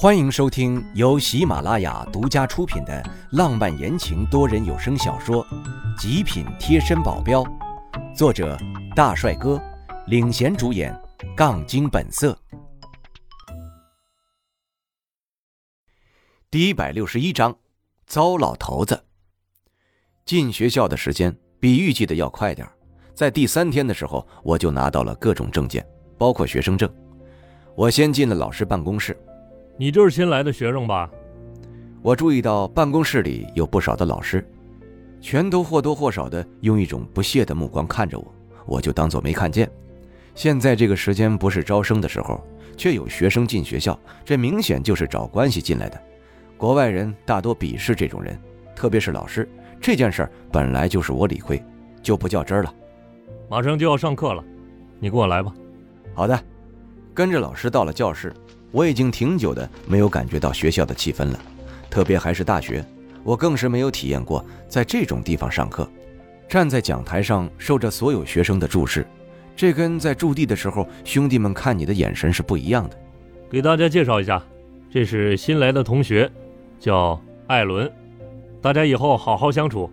欢迎收听由喜马拉雅独家出品的浪漫言情多人有声小说《极品贴身保镖》，作者大帅哥领衔主演，杠精本色。第一百六十一章，糟老头子。进学校的时间比预计的要快点在第三天的时候，我就拿到了各种证件，包括学生证。我先进了老师办公室。你就是新来的学生吧？我注意到办公室里有不少的老师，全都或多或少的用一种不屑的目光看着我，我就当做没看见。现在这个时间不是招生的时候，却有学生进学校，这明显就是找关系进来的。国外人大多鄙视这种人，特别是老师。这件事本来就是我理亏，就不较真了。马上就要上课了，你跟我来吧。好的，跟着老师到了教室。我已经挺久的没有感觉到学校的气氛了，特别还是大学，我更是没有体验过在这种地方上课。站在讲台上，受着所有学生的注视，这跟在驻地的时候兄弟们看你的眼神是不一样的。给大家介绍一下，这是新来的同学，叫艾伦，大家以后好好相处。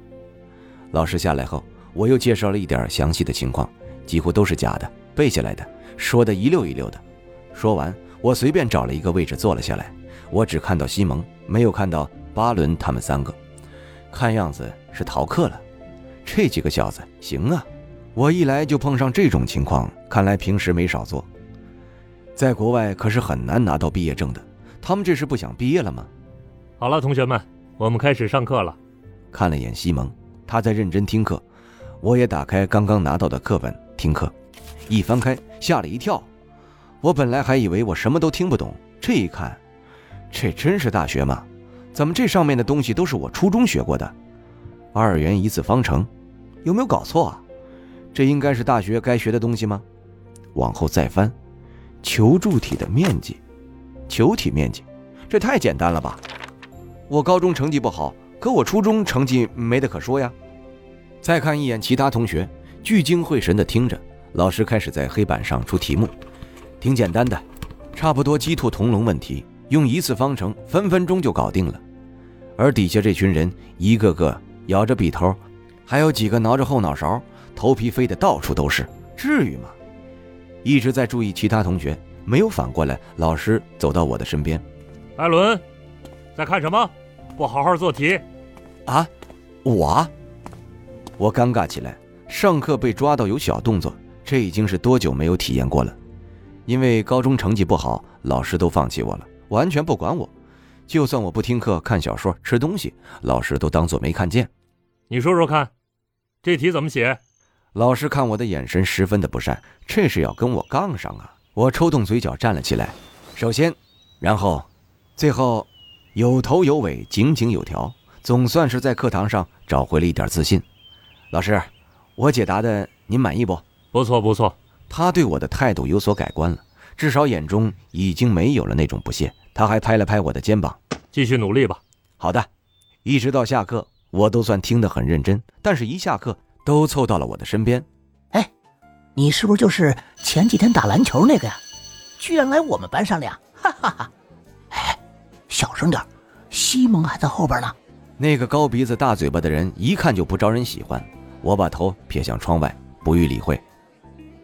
老师下来后，我又介绍了一点详细的情况，几乎都是假的，背下来的，说的一溜一溜的。说完。我随便找了一个位置坐了下来，我只看到西蒙，没有看到巴伦他们三个，看样子是逃课了。这几个小子行啊，我一来就碰上这种情况，看来平时没少做。在国外可是很难拿到毕业证的，他们这是不想毕业了吗？好了，同学们，我们开始上课了。看了眼西蒙，他在认真听课，我也打开刚刚拿到的课本听课，一翻开吓了一跳。我本来还以为我什么都听不懂，这一看，这真是大学吗？怎么这上面的东西都是我初中学过的？二元一次方程，有没有搞错啊？这应该是大学该学的东西吗？往后再翻，球柱体的面积，球体面积，这太简单了吧？我高中成绩不好，可我初中成绩没得可说呀。再看一眼其他同学，聚精会神地听着，老师开始在黑板上出题目。挺简单的，差不多鸡兔同笼问题，用一次方程分分钟就搞定了。而底下这群人一个个咬着笔头，还有几个挠着后脑勺，头皮飞得到处都是，至于吗？一直在注意其他同学，没有反过来。老师走到我的身边，艾伦，在看什么？不好好做题？啊，我？我尴尬起来。上课被抓到有小动作，这已经是多久没有体验过了？因为高中成绩不好，老师都放弃我了，完全不管我。就算我不听课、看小说、吃东西，老师都当做没看见。你说说看，这题怎么写？老师看我的眼神十分的不善，这是要跟我杠上啊！我抽动嘴角站了起来。首先，然后，最后，有头有尾，井井有条，总算是在课堂上找回了一点自信。老师，我解答的您满意不？不错，不错。他对我的态度有所改观了，至少眼中已经没有了那种不屑。他还拍了拍我的肩膀，继续努力吧。好的，一直到下课，我都算听得很认真。但是，一下课都凑到了我的身边。哎，你是不是就是前几天打篮球那个呀？居然来我们班上了呀！哈哈哈。哎，小声点，西蒙还在后边呢。那个高鼻子大嘴巴的人一看就不招人喜欢。我把头撇向窗外，不予理会。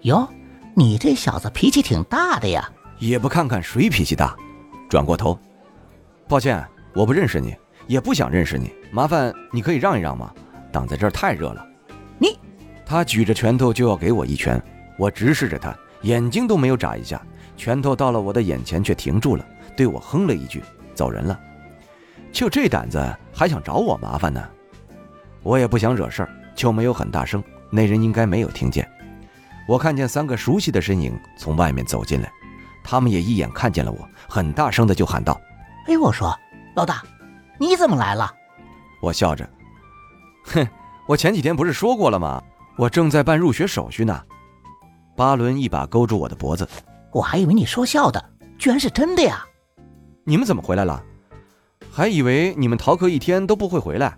哟，你这小子脾气挺大的呀！也不看看谁脾气大。转过头，抱歉，我不认识你，也不想认识你。麻烦你可以让一让吗？挡在这儿太热了。你，他举着拳头就要给我一拳，我直视着他，眼睛都没有眨一下，拳头到了我的眼前却停住了，对我哼了一句，走人了。就这胆子还想找我麻烦呢？我也不想惹事儿，就没有很大声。那人应该没有听见。我看见三个熟悉的身影从外面走进来，他们也一眼看见了我，很大声的就喊道：“哎，我说老大，你怎么来了？”我笑着：“哼，我前几天不是说过了吗？我正在办入学手续呢。”巴伦一把勾住我的脖子：“我还以为你说笑的，居然是真的呀！你们怎么回来了？还以为你们逃课一天都不会回来。”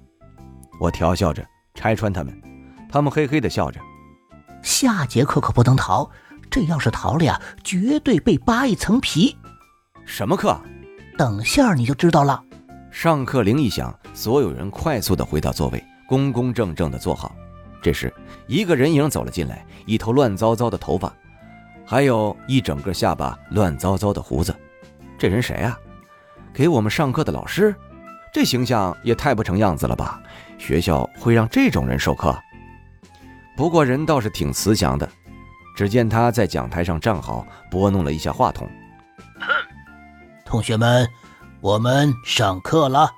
我调笑着拆穿他们，他们嘿嘿的笑着。下节课可不能逃，这要是逃了呀，绝对被扒一层皮。什么课？等下你就知道了。上课铃一响，所有人快速的回到座位，恭恭正正的坐好。这时，一个人影走了进来，一头乱糟糟的头发，还有一整个下巴乱糟糟的胡子。这人谁啊？给我们上课的老师？这形象也太不成样子了吧！学校会让这种人授课？不过人倒是挺慈祥的。只见他在讲台上站好，拨弄了一下话筒。同学们，我们上课了。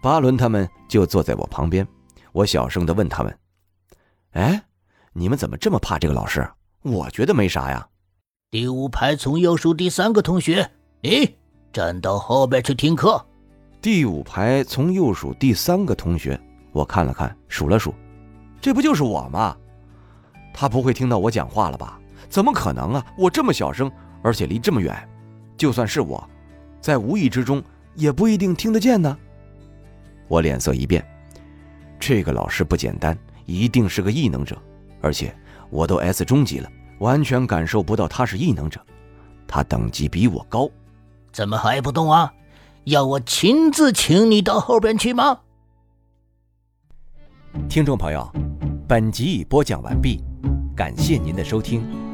巴伦他们就坐在我旁边。我小声的问他们：“哎，你们怎么这么怕这个老师？我觉得没啥呀。”第五排从右数第三个同学，你站到后边去听课。第五排从右数第三个同学，我看了看，数了数，这不就是我吗？他不会听到我讲话了吧？怎么可能啊！我这么小声，而且离这么远，就算是我，在无意之中也不一定听得见呢。我脸色一变，这个老师不简单，一定是个异能者，而且我都 S 中级了，完全感受不到他是异能者。他等级比我高，怎么还不动啊？要我亲自请你到后边去吗？听众朋友，本集已播讲完毕。感谢您的收听。